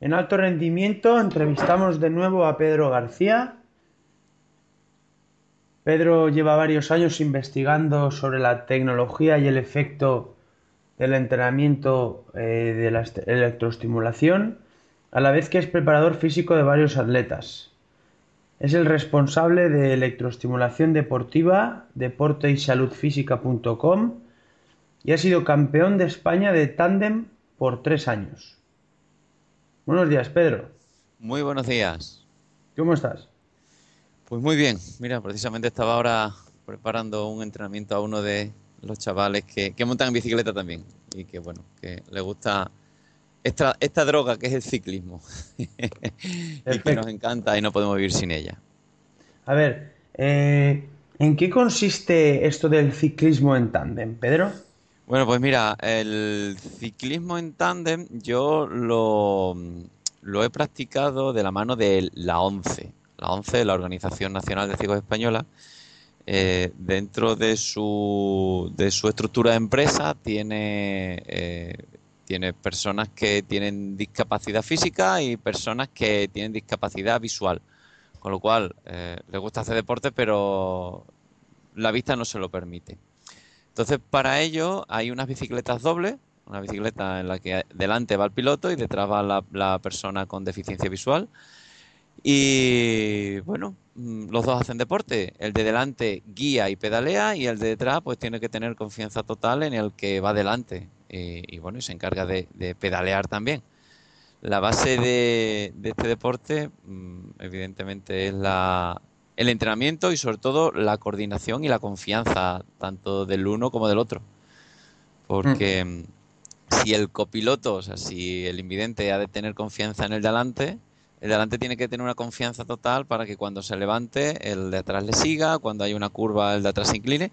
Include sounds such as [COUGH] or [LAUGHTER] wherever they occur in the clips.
en alto rendimiento entrevistamos de nuevo a Pedro García. Pedro lleva varios años investigando sobre la tecnología y el efecto del entrenamiento eh, de la electroestimulación, a la vez que es preparador físico de varios atletas. Es el responsable de electroestimulación deportiva, deporteysaludfísica.com y ha sido campeón de España de tándem por tres años. Buenos días, Pedro. Muy buenos días. ¿Cómo estás? Pues muy bien. Mira, precisamente estaba ahora preparando un entrenamiento a uno de los chavales que, montan en bicicleta también y que, bueno, que le gusta esta, esta droga que es el ciclismo [LAUGHS] y que nos encanta y no podemos vivir sin ella. A ver, eh, ¿en qué consiste esto del ciclismo en tándem, Pedro? Bueno, pues mira, el ciclismo en tándem yo lo, he practicado de la mano de la ONCE. La ONCE, la Organización Nacional de Ciegos Española, eh, dentro de su, de su estructura de empresa tiene, eh, tiene personas que tienen discapacidad física y personas que tienen discapacidad visual. Con lo cual, eh, les gusta hacer deporte, pero la vista no se lo permite. Entonces, para ello hay unas bicicletas dobles, una bicicleta en la que delante va el piloto y detrás va la, persona con deficiencia visual. Y bueno, mm, los dos hacen deporte. El de delante guía y pedalea y el de detrás pues tiene que tener confianza total en el que va delante. Y, bueno, y se encarga de, pedalear también. La base de, este deporte, mm, evidentemente, es la, el entrenamiento y sobre todo la coordinación y la confianza tanto del uno como del otro. Porque mm. si el copiloto, o sea, si el invidente ha de tener confianza en el delante, el delante tiene que tener una confianza total para que cuando se levante el de atrás le siga, cuando haya una curva el de atrás se incline,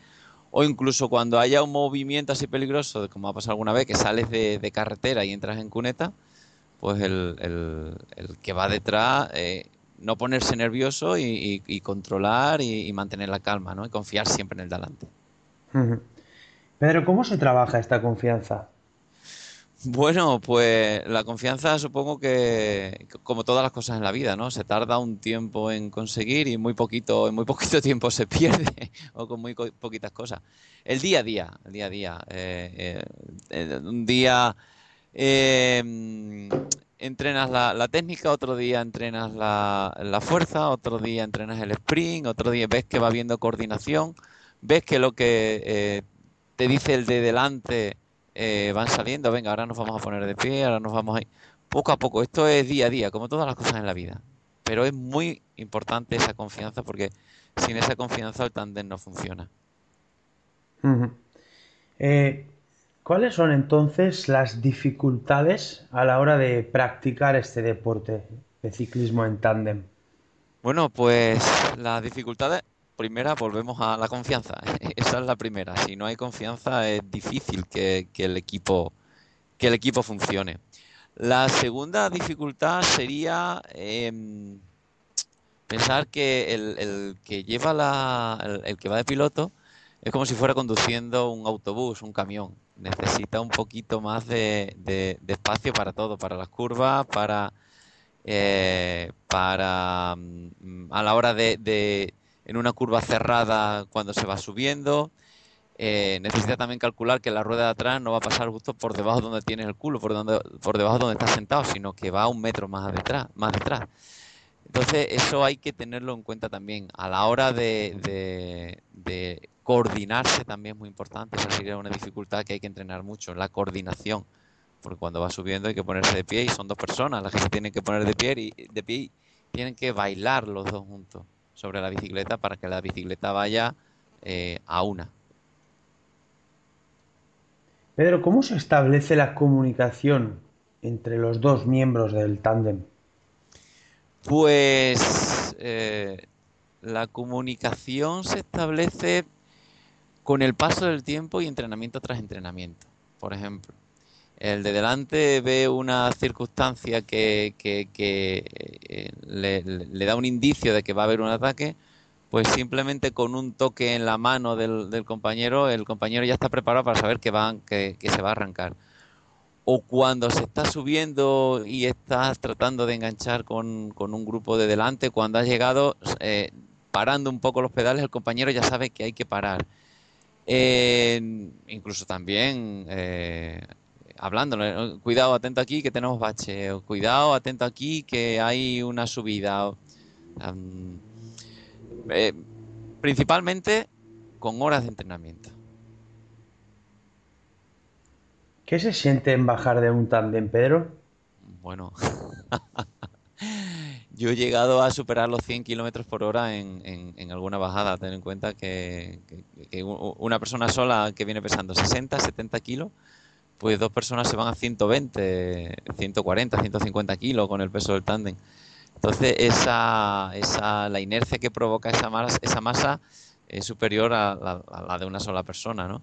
o incluso cuando haya un movimiento así peligroso, como ha pasado alguna vez, que sales de, carretera y entras en cuneta, pues el, el, que va detrás eh, no ponerse nervioso y, controlar y, mantener la calma, ¿no? Y confiar siempre en el delante. Pedro, ¿cómo se trabaja esta confianza? Bueno, pues la confianza supongo que, como todas las cosas en la vida, ¿no? Se tarda un tiempo en conseguir y muy poquito, en muy poquito [LAUGHS] tiempo se pierde, o con muy poquitas cosas. El día a día, el día a día. Eh, eh, un día eh, entrenas la, técnica, otro día entrenas la, fuerza, otro día entrenas el sprint, otro día ves que va viendo coordinación, ves que lo que eh, te dice el de delante eh, van saliendo, venga, ahora nos vamos a poner de pie, ahora nos vamos a ir. Poco a poco, esto es día a día, como todas las cosas en la vida. Pero es muy importante esa confianza porque sin esa confianza el tándem no funciona. ¿Cuáles son entonces las dificultades a la hora de practicar este deporte de ciclismo en tándem? Bueno, pues las dificultades, primera, volvemos a la confianza. [LAUGHS] Esa es la primera. Si no hay confianza es difícil que, el, equipo, que el equipo funcione. La segunda dificultad sería em, pensar que el, que lleva la, el que va de piloto es como si fuera conduciendo un autobús, un camión necesita un poquito más de, espacio para todo, para las curvas, para, eh, para mm, a la hora de, en una curva cerrada cuando se va subiendo. Eh, necesita también calcular que la rueda de atrás no va a pasar justo por debajo donde tiene el culo, por, donde, por debajo donde está sentado, sino que va un metro más detrás. Más detrás. Entonces, eso hay que tenerlo en cuenta también. A la hora de, de Coordinarse también es muy importante, esa sería una dificultad que hay que entrenar mucho, la coordinación, porque cuando va subiendo hay que ponerse de pie y son dos personas las que se tienen que poner de pie y, de pie tienen que bailar los dos juntos sobre la bicicleta para que la bicicleta vaya eh, a una. Pedro, ¿cómo se establece la comunicación entre los dos miembros del tándem? Pues eh, la comunicación se establece con el paso del tiempo y entrenamiento tras entrenamiento. Por ejemplo, el de delante ve una circunstancia que, eh, le, da un indicio de que va a haber un ataque, pues simplemente con un toque en la mano del, compañero, el compañero ya está preparado para saber que, va, que, se va a arrancar. O cuando se está subiendo y estás tratando de enganchar con, un grupo de delante, cuando has llegado eh, parando un poco los pedales, el compañero ya sabe que hay que parar. Incluso también eh, hablando, cuidado, atento aquí que tenemos bache, cuidado, atento aquí que hay una subida. Eh, principalmente con horas de entrenamiento. ¿Qué se siente en bajar de un tándem, Pedro? Bueno, [LAUGHS] yo he llegado a superar los 100 kilómetros por hora en, alguna bajada. Ten en cuenta que, que, una persona sola que viene pesando 60, 70 kilos pues dos personas se van a 120, 140, 150 kilos con el peso del tándem. Entonces, esa, esa, la inercia que provoca esa masa, esa masa es superior a la, de una sola persona, ¿no?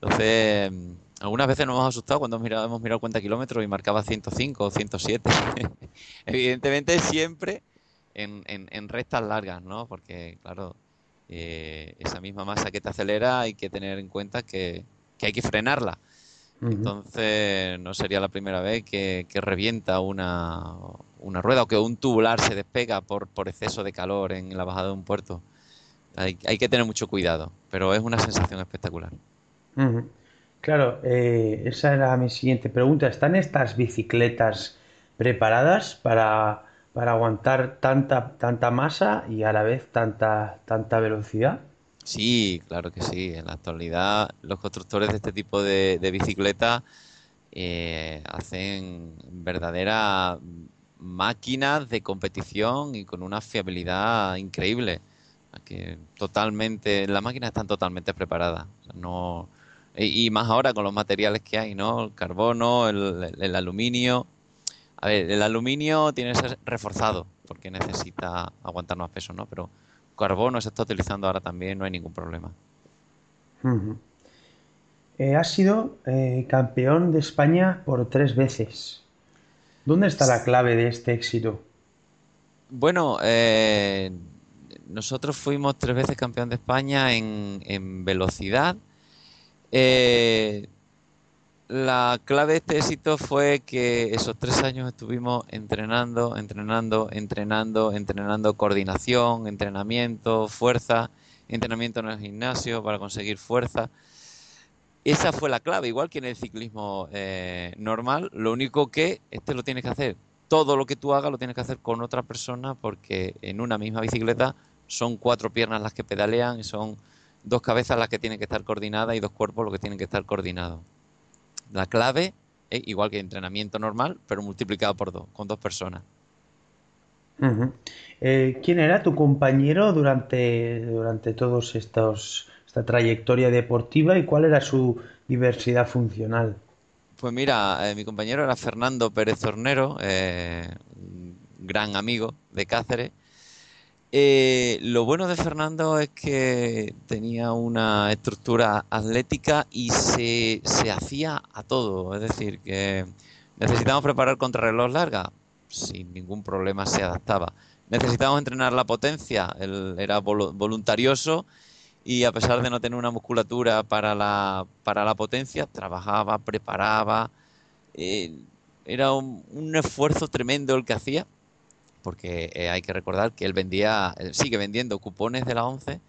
Entonces, algunas veces nos hemos asustado cuando hemos mirado, hemos mirado cuenta kilómetros y marcaba 105 o 107. [LAUGHS] Evidentemente, siempre en, en, rectas largas, ¿no? Porque, claro, eh, esa misma masa que te acelera hay que tener en cuenta que, que hay que frenarla entonces no sería la primera vez que, revienta una, rueda o que un tubular se despega por, por exceso de calor en la bajada de un puerto. Hay, que tener mucho cuidado, pero es una sensación espectacular. Claro, eh, esa era mi siguiente pregunta. ¿Están estas bicicletas preparadas para, para aguantar tanta, tanta masa y a la vez tanta, tanta velocidad? Sí, claro que sí. En la actualidad los constructores de este tipo de, de bicicletas eh, hacen verdaderas máquinas de competición y con una fiabilidad increíble. Que totalmente, las máquinas están totalmente preparadas. no, y, más ahora con los materiales que hay, ¿no? El carbono, el, el aluminio. A ver, el aluminio tiene que ser reforzado porque necesita aguantar más peso, ¿no? Pero carbono se está utilizando ahora también, no hay ningún problema. Eh, has sido eh, campeón de España por tres veces. ¿Dónde está la clave de este éxito? Bueno, eh, nosotros fuimos tres veces campeón de España en, en velocidad. La clave de este éxito fue que esos tres años estuvimos entrenando, entrenando, entrenando, entrenando coordinación, entrenamiento, fuerza, entrenamiento en el gimnasio para conseguir fuerza. Esa fue la clave, igual que en el ciclismo eh, normal, lo único que este lo tienes que hacer, todo lo que tú hagas lo tienes que hacer con otra persona porque en una misma bicicleta son cuatro piernas las que pedalean y son dos cabezas las que tienen que estar coordinadas y dos cuerpos los que tienen que estar coordinados. La clave es igual que entrenamiento normal, pero multiplicado por dos, con dos personas. Eh, ¿Quién era tu compañero durante, durante todos estos esta trayectoria deportiva y cuál era su diversidad funcional? Pues mira, eh, mi compañero era Fernando Pérez Hornero, eh, gran amigo de Cáceres, eh, lo bueno de Fernando es que tenía una estructura atlética y se, se hacía a todo. Es decir, que necesitábamos preparar contrarreloj larga, sin ningún problema se adaptaba. Necesitábamos entrenar la potencia, él era voluntarioso y a pesar de no tener una musculatura para la, para la potencia, trabajaba, preparaba. Eh, era un esfuerzo tremendo el que hacía porque eh, hay que recordar que él vendía, sigue vendiendo cupones de la 11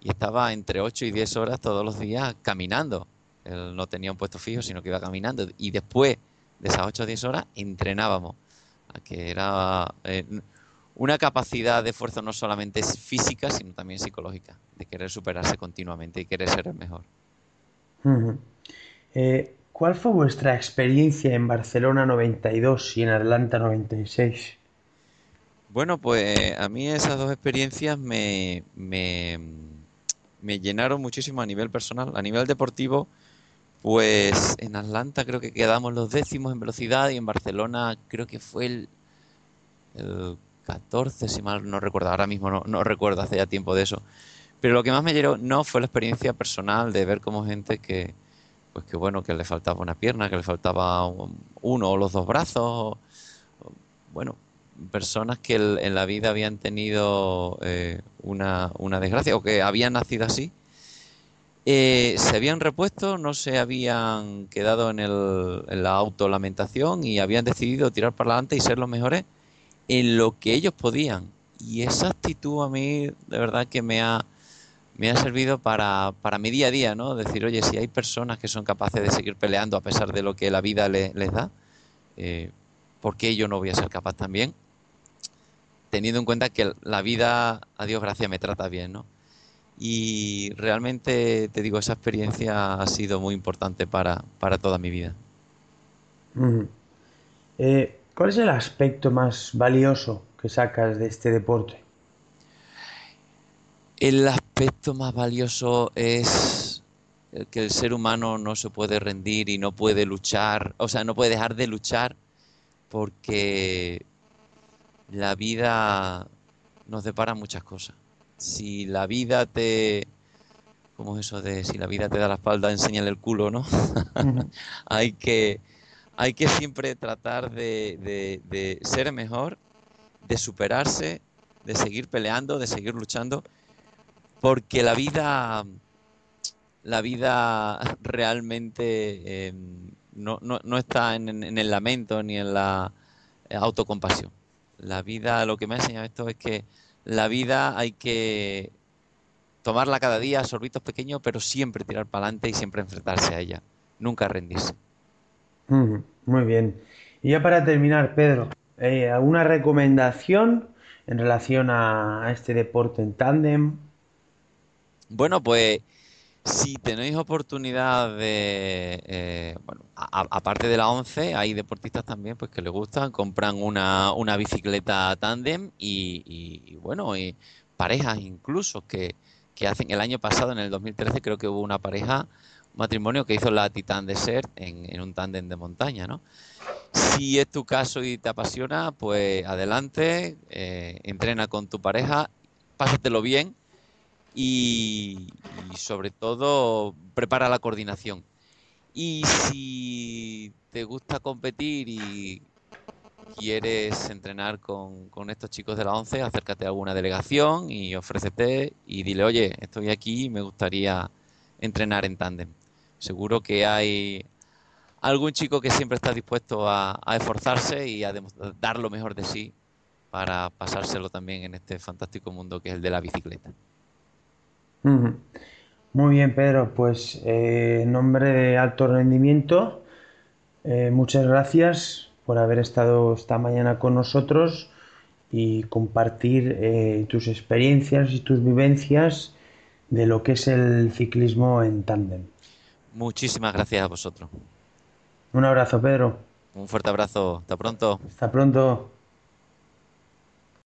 y estaba entre 8 y 10 horas todos los días caminando. Él no tenía un puesto fijo, sino que iba caminando. Y después de esas 8 o 10 horas entrenábamos, que era eh, una capacidad de esfuerzo no solamente física, sino también psicológica, de querer superarse continuamente y querer ser el mejor. Eh, ¿Cuál fue vuestra experiencia en Barcelona 92 y en Atlanta 96? Bueno, pues a mí esas dos experiencias me, llenaron muchísimo a nivel personal. A nivel deportivo, Pues en Atlanta creo que quedamos los décimos en velocidad y en Barcelona creo que fue el, 14, si mal no recuerdo. Ahora mismo no, no, recuerdo, hace ya tiempo de eso. Pero lo que más me llegó no fue la experiencia personal de ver como gente que, pues que bueno, que le faltaba una pierna, que le faltaba uno o los dos brazos. bueno, personas que en la vida habían tenido eh, una, una desgracia o que habían nacido así eh, se habían repuesto, no se habían quedado en, el, en la autolamentación y habían decidido tirar para adelante y ser los mejores en lo que ellos podían. Y esa actitud a mí de verdad que me ha, me ha servido para, para mi día a día, ¿no? Decir, oye, si hay personas que son capaces de seguir peleando a pesar de lo que la vida les, da, eh, ¿por qué yo no voy a ser capaz también? Teniendo en cuenta que la vida, a Dios gracias, me trata bien, ¿no? y realmente te digo, esa experiencia ha sido muy importante para, toda mi vida. Eh, ¿Cuál es el aspecto más valioso que sacas de este deporte? El aspecto más valioso es que el ser humano no se puede rendir y no puede luchar, o sea, no puede dejar de luchar porque la vida nos depara muchas cosas si la vida te... ¿Cómo es eso de si la vida te da la espalda, enséñale el culo, ¿no? [LAUGHS] hay, que, hay que siempre tratar de, de, ser mejor, de superarse, de seguir peleando, de seguir luchando, porque la vida, la vida realmente em, no, no, no, está en, en, el lamento ni en la autocompasión. La vida, lo que me ha enseñado esto es que la vida hay que tomarla cada día, sorbitos pequeños, pero siempre tirar para adelante y siempre enfrentarse a ella, nunca rendirse. muy bien. Y ya para terminar, Pedro, eh, ¿alguna recomendación en relación a, este deporte en tándem? Bueno, pues si tenéis oportunidad de, eh, bueno, aparte de la 11, hay deportistas también pues que les gustan, compran una, una bicicleta tándem y, bueno, y parejas incluso que, hacen, el año pasado, en el 2013, creo que hubo una pareja, un matrimonio que hizo la Titan Desert en, en un tándem de montaña, ¿no? Si es tu caso y te apasiona, pues adelante, eh, entrena con tu pareja, pásatelo bien y, sobre todo prepara la coordinación. Y si te gusta competir y quieres entrenar con, estos chicos de la 11, acércate a alguna delegación y ofrécete y dile, oye, estoy aquí y me gustaría entrenar en tándem. Seguro que hay algún chico que siempre está dispuesto a esforzarse y a dar lo mejor de sí para pasárselo también en este fantástico mundo que es el de la bicicleta. Muy bien, Pedro. Pues eh, en nombre de Alto Rendimiento, eh, muchas gracias por haber estado esta mañana con nosotros y compartir eh, tus experiencias y tus vivencias de lo que es el ciclismo en tándem. Muchísimas gracias a vosotros. Un abrazo, Pedro. Un fuerte abrazo. Hasta pronto. Hasta pronto.